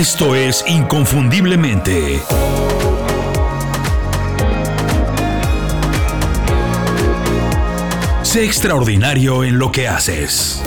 Esto es Inconfundiblemente. Sé extraordinario en lo que haces.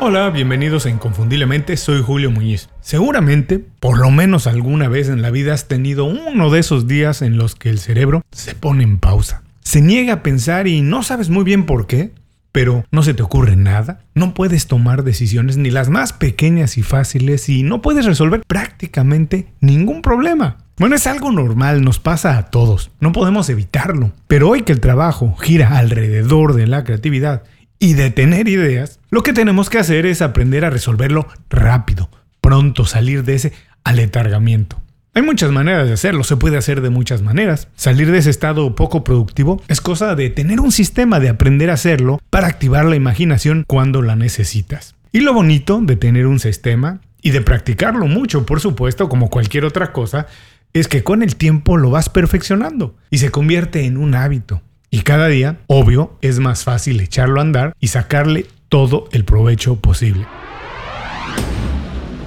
Hola, bienvenidos a Inconfundiblemente, soy Julio Muñiz. Seguramente, por lo menos alguna vez en la vida has tenido uno de esos días en los que el cerebro se pone en pausa. Se niega a pensar y no sabes muy bien por qué, pero no se te ocurre nada, no puedes tomar decisiones ni las más pequeñas y fáciles y no puedes resolver prácticamente ningún problema. Bueno, es algo normal, nos pasa a todos, no podemos evitarlo, pero hoy que el trabajo gira alrededor de la creatividad y de tener ideas, lo que tenemos que hacer es aprender a resolverlo rápido, pronto salir de ese aletargamiento. Hay muchas maneras de hacerlo, se puede hacer de muchas maneras. Salir de ese estado poco productivo es cosa de tener un sistema de aprender a hacerlo para activar la imaginación cuando la necesitas. Y lo bonito de tener un sistema y de practicarlo mucho, por supuesto, como cualquier otra cosa, es que con el tiempo lo vas perfeccionando y se convierte en un hábito. Y cada día, obvio, es más fácil echarlo a andar y sacarle todo el provecho posible.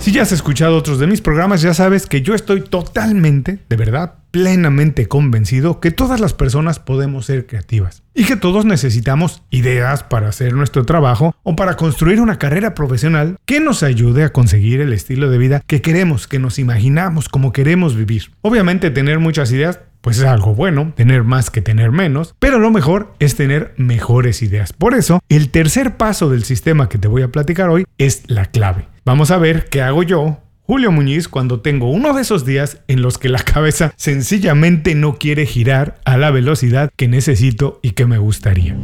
Si ya has escuchado otros de mis programas, ya sabes que yo estoy totalmente, de verdad, plenamente convencido que todas las personas podemos ser creativas y que todos necesitamos ideas para hacer nuestro trabajo o para construir una carrera profesional que nos ayude a conseguir el estilo de vida que queremos, que nos imaginamos, como queremos vivir. Obviamente tener muchas ideas pues es algo bueno, tener más que tener menos, pero lo mejor es tener mejores ideas. Por eso, el tercer paso del sistema que te voy a platicar hoy es la clave. Vamos a ver qué hago yo, Julio Muñiz, cuando tengo uno de esos días en los que la cabeza sencillamente no quiere girar a la velocidad que necesito y que me gustaría.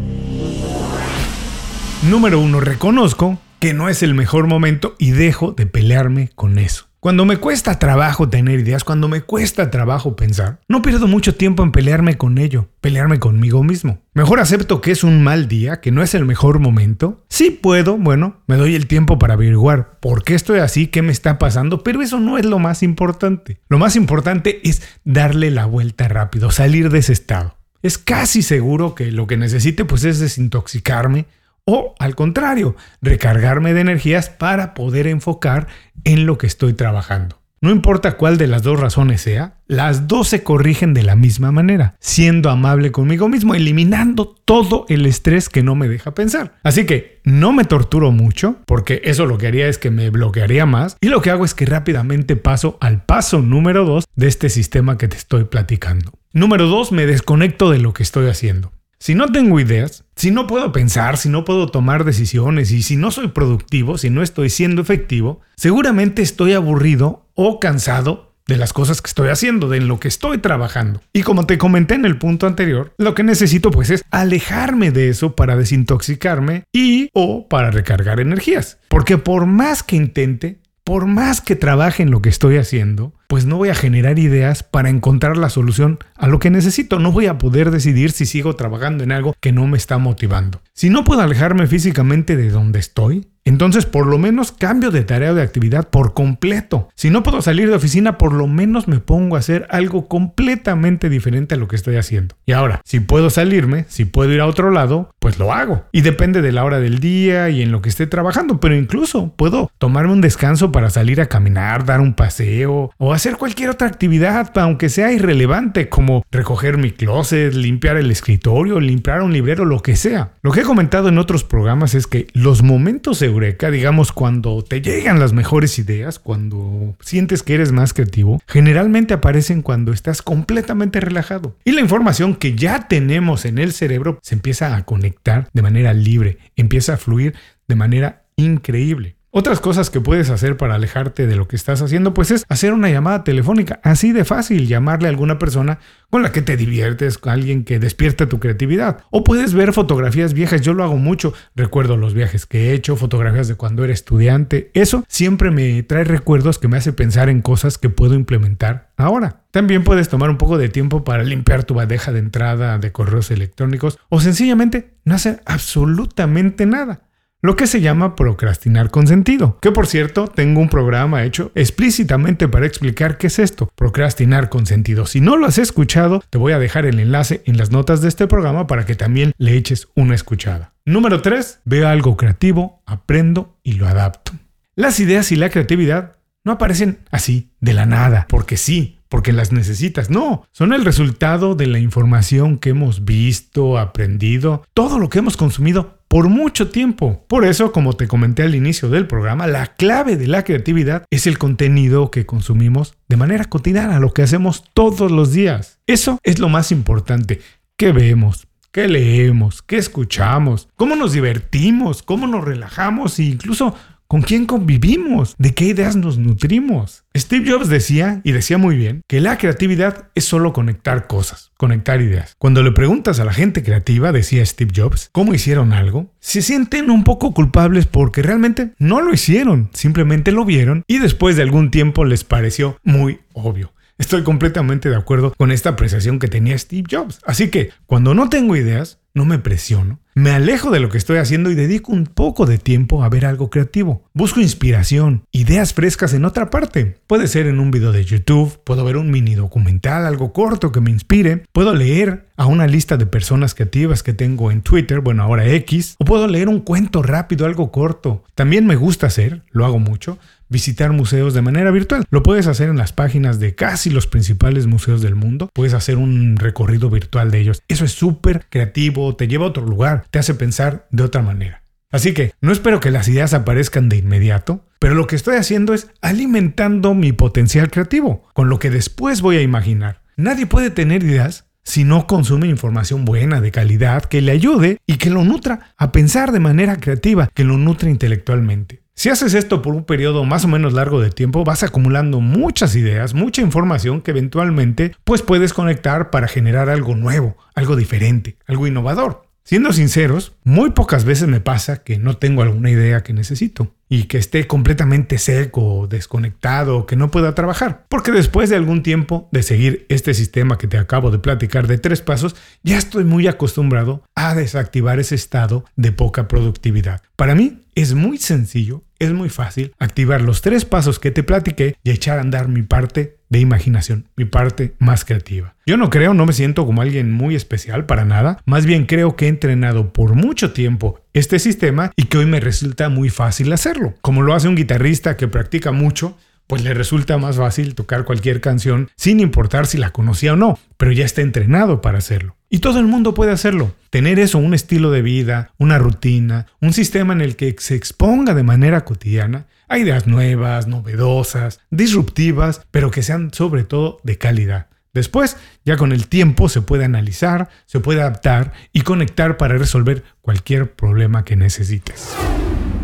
Número uno, reconozco que no es el mejor momento y dejo de pelearme con eso. Cuando me cuesta trabajo tener ideas, cuando me cuesta trabajo pensar, no pierdo mucho tiempo en pelearme con ello, pelearme conmigo mismo. Mejor acepto que es un mal día, que no es el mejor momento. Sí puedo, bueno, me doy el tiempo para averiguar por qué estoy así, qué me está pasando, pero eso no es lo más importante. Lo más importante es darle la vuelta rápido, salir de ese estado. Es casi seguro que lo que necesite pues es desintoxicarme, o al contrario, recargarme de energías para poder enfocar en lo que estoy trabajando. No importa cuál de las dos razones sea, las dos se corrigen de la misma manera, siendo amable conmigo mismo, eliminando todo el estrés que no me deja pensar. Así que no me torturo mucho, porque eso lo que haría es que me bloquearía más, y lo que hago es que rápidamente paso al paso número dos de este sistema que te estoy platicando. Número dos, me desconecto de lo que estoy haciendo. Si no tengo ideas, si no puedo pensar, si no puedo tomar decisiones y si no soy productivo, si no estoy siendo efectivo, seguramente estoy aburrido o cansado de las cosas que estoy haciendo, de lo que estoy trabajando. Y como te comenté en el punto anterior, lo que necesito pues es alejarme de eso para desintoxicarme y o para recargar energías. Porque por más que intente, por más que trabaje en lo que estoy haciendo, pues no voy a generar ideas para encontrar la solución a lo que necesito. No voy a poder decidir si sigo trabajando en algo que no me está motivando. Si no puedo alejarme físicamente de donde estoy, entonces por lo menos cambio de tarea o de actividad por completo. Si no puedo salir de oficina, por lo menos me pongo a hacer algo completamente diferente a lo que estoy haciendo. Y ahora, si puedo salirme, si puedo ir a otro lado, pues lo hago. Y depende de la hora del día y en lo que esté trabajando, pero incluso puedo tomarme un descanso para salir a caminar, dar un paseo o hacer cualquier otra actividad, aunque sea irrelevante, como recoger mi closet, limpiar el escritorio, limpiar un librero, lo que sea. Lo que he comentado en otros programas es que los momentos eureka, digamos, cuando te llegan las mejores ideas, cuando sientes que eres más creativo, generalmente aparecen cuando estás completamente relajado. Y la información que ya tenemos en el cerebro se empieza a conectar de manera libre, empieza a fluir de manera increíble. Otras cosas que puedes hacer para alejarte de lo que estás haciendo, pues es hacer una llamada telefónica, así de fácil, llamarle a alguna persona con la que te diviertes, alguien que despierta tu creatividad. O puedes ver fotografías viejas, yo lo hago mucho, recuerdo los viajes que he hecho, fotografías de cuando era estudiante, eso siempre me trae recuerdos que me hace pensar en cosas que puedo implementar ahora. También puedes tomar un poco de tiempo para limpiar tu bandeja de entrada de correos electrónicos o sencillamente no hacer absolutamente nada lo que se llama procrastinar con sentido. Que por cierto, tengo un programa hecho explícitamente para explicar qué es esto, procrastinar con sentido. Si no lo has escuchado, te voy a dejar el enlace en las notas de este programa para que también le eches una escuchada. Número 3. Veo algo creativo, aprendo y lo adapto. Las ideas y la creatividad no aparecen así, de la nada, porque sí, porque las necesitas. No, son el resultado de la información que hemos visto, aprendido, todo lo que hemos consumido por mucho tiempo. Por eso, como te comenté al inicio del programa, la clave de la creatividad es el contenido que consumimos de manera cotidiana, lo que hacemos todos los días. Eso es lo más importante. ¿Qué vemos? ¿Qué leemos? ¿Qué escuchamos? ¿Cómo nos divertimos? ¿Cómo nos relajamos? E incluso ¿Con quién convivimos? ¿De qué ideas nos nutrimos? Steve Jobs decía, y decía muy bien, que la creatividad es solo conectar cosas, conectar ideas. Cuando le preguntas a la gente creativa, decía Steve Jobs, cómo hicieron algo, se sienten un poco culpables porque realmente no lo hicieron, simplemente lo vieron y después de algún tiempo les pareció muy obvio. Estoy completamente de acuerdo con esta apreciación que tenía Steve Jobs. Así que cuando no tengo ideas, no me presiono, me alejo de lo que estoy haciendo y dedico un poco de tiempo a ver algo creativo. Busco inspiración, ideas frescas en otra parte. Puede ser en un video de YouTube, puedo ver un mini documental, algo corto que me inspire, puedo leer a una lista de personas creativas que tengo en Twitter, bueno, ahora X, o puedo leer un cuento rápido, algo corto. También me gusta hacer, lo hago mucho, visitar museos de manera virtual. Lo puedes hacer en las páginas de casi los principales museos del mundo. Puedes hacer un recorrido virtual de ellos. Eso es súper creativo, te lleva a otro lugar, te hace pensar de otra manera. Así que no espero que las ideas aparezcan de inmediato, pero lo que estoy haciendo es alimentando mi potencial creativo, con lo que después voy a imaginar. Nadie puede tener ideas si no consume información buena, de calidad, que le ayude y que lo nutra a pensar de manera creativa, que lo nutre intelectualmente. Si haces esto por un periodo más o menos largo de tiempo, vas acumulando muchas ideas, mucha información que eventualmente pues puedes conectar para generar algo nuevo, algo diferente, algo innovador. Siendo sinceros, muy pocas veces me pasa que no tengo alguna idea que necesito y que esté completamente seco, desconectado, que no pueda trabajar. Porque después de algún tiempo de seguir este sistema que te acabo de platicar de tres pasos, ya estoy muy acostumbrado a desactivar ese estado de poca productividad. Para mí es muy sencillo, es muy fácil activar los tres pasos que te platiqué y echar a andar mi parte de imaginación, mi parte más creativa. Yo no creo, no me siento como alguien muy especial para nada, más bien creo que he entrenado por mucho tiempo este sistema y que hoy me resulta muy fácil hacerlo. Como lo hace un guitarrista que practica mucho, pues le resulta más fácil tocar cualquier canción sin importar si la conocía o no, pero ya está entrenado para hacerlo. Y todo el mundo puede hacerlo. Tener eso, un estilo de vida, una rutina, un sistema en el que se exponga de manera cotidiana a ideas nuevas, novedosas, disruptivas, pero que sean sobre todo de calidad. Después, ya con el tiempo se puede analizar, se puede adaptar y conectar para resolver cualquier problema que necesites.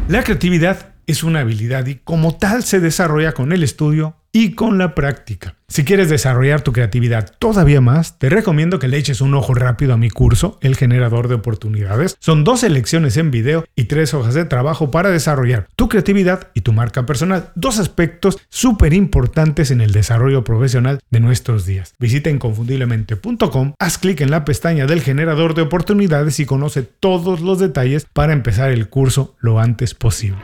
La creatividad es una habilidad y como tal se desarrolla con el estudio y con la práctica. Si quieres desarrollar tu creatividad todavía más, te recomiendo que le eches un ojo rápido a mi curso, El Generador de Oportunidades. Son dos lecciones en video y tres hojas de trabajo para desarrollar tu creatividad y tu marca personal. Dos aspectos súper importantes en el desarrollo profesional de nuestros días. Visita inconfundiblemente.com, haz clic en la pestaña del Generador de Oportunidades y conoce todos los detalles para empezar el curso lo antes posible.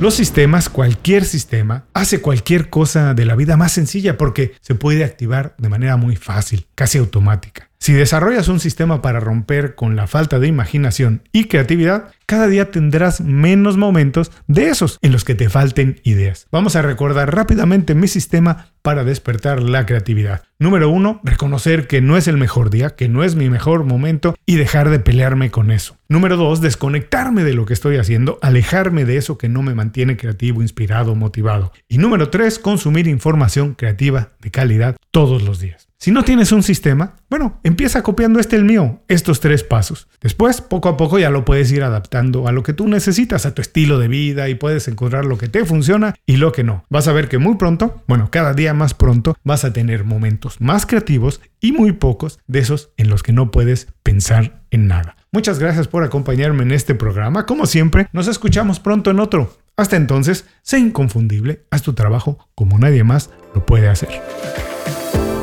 Los sistemas, cualquier sistema, hace cualquier cosa de la vida más sencilla porque se puede activar de manera muy fácil, casi automática. Si desarrollas un sistema para romper con la falta de imaginación y creatividad, cada día tendrás menos momentos de esos en los que te falten ideas. Vamos a recordar rápidamente mi sistema para despertar la creatividad. Número uno, reconocer que no es el mejor día, que no es mi mejor momento y dejar de pelearme con eso. Número dos, desconectarme de lo que estoy haciendo, alejarme de eso que no me mantiene creativo, inspirado, motivado. Y número tres, consumir información creativa de calidad todos los días. Si no tienes un sistema, bueno, empieza copiando este el mío, estos tres pasos. Después, poco a poco ya lo puedes ir adaptando a lo que tú necesitas, a tu estilo de vida y puedes encontrar lo que te funciona y lo que no. Vas a ver que muy pronto, bueno, cada día más pronto, vas a tener momentos más creativos y muy pocos de esos en los que no puedes pensar en nada. Muchas gracias por acompañarme en este programa. Como siempre, nos escuchamos pronto en otro. Hasta entonces, sé inconfundible, haz tu trabajo como nadie más lo puede hacer.